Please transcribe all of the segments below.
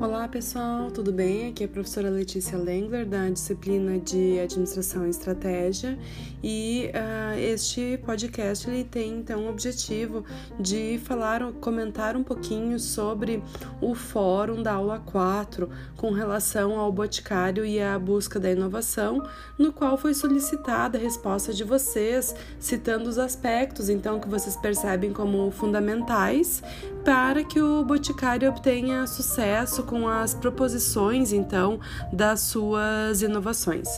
Olá pessoal, tudo bem? Aqui é a professora Letícia Lengler da disciplina de Administração e Estratégia e uh, este podcast ele tem então o objetivo de falar, comentar um pouquinho sobre o fórum da aula 4 com relação ao Boticário e a busca da inovação, no qual foi solicitada a resposta de vocês, citando os aspectos então que vocês percebem como fundamentais para que o Boticário obtenha sucesso com as proposições, então, das suas inovações.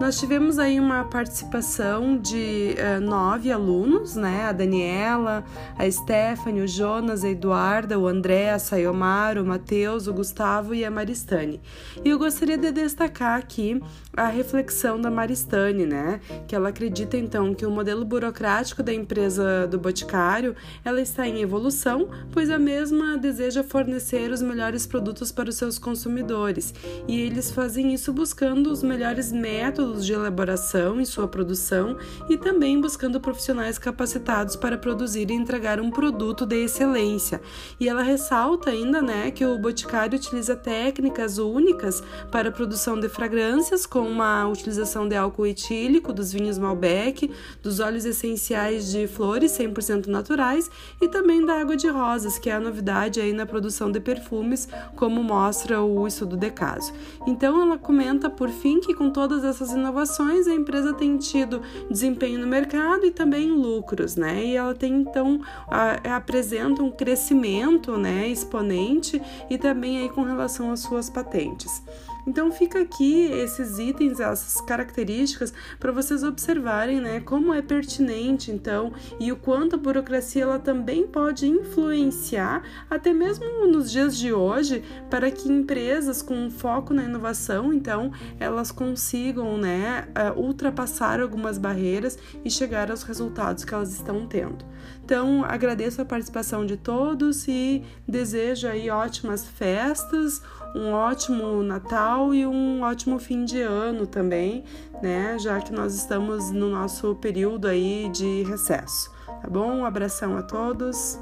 Nós tivemos aí uma participação de uh, nove alunos, né? A Daniela, a Stephanie, o Jonas, a Eduarda, o André, a Sayomar, o Matheus, o Gustavo e a Maristane. E eu gostaria de destacar aqui a reflexão da Maristane, né? Que ela acredita então que o modelo burocrático da empresa do Boticário ela está em evolução, pois a mesma deseja fornecer os melhores produtos para os seus consumidores. E eles fazem isso buscando os melhores métodos métodos de elaboração em sua produção e também buscando profissionais capacitados para produzir e entregar um produto de excelência. E ela ressalta ainda, né, que o Boticário utiliza técnicas únicas para a produção de fragrâncias, como a utilização de álcool etílico, dos vinhos Malbec, dos óleos essenciais de flores 100% naturais e também da água de rosas, que é a novidade aí na produção de perfumes, como mostra o estudo de caso. Então ela comenta por fim que com todas essas inovações, a empresa tem tido desempenho no mercado e também lucros, né? E ela tem então a, apresenta um crescimento, né, exponente e também aí com relação às suas patentes. Então fica aqui esses itens, essas características para vocês observarem, né, como é pertinente então e o quanto a burocracia ela também pode influenciar até mesmo nos dias de hoje para que empresas com foco na inovação, então, elas consigam, né, ultrapassar algumas barreiras e chegar aos resultados que elas estão tendo. Então, agradeço a participação de todos e desejo aí ótimas festas, um ótimo Natal e um ótimo fim de ano também, né? Já que nós estamos no nosso período aí de recesso. Tá bom? Um abração a todos.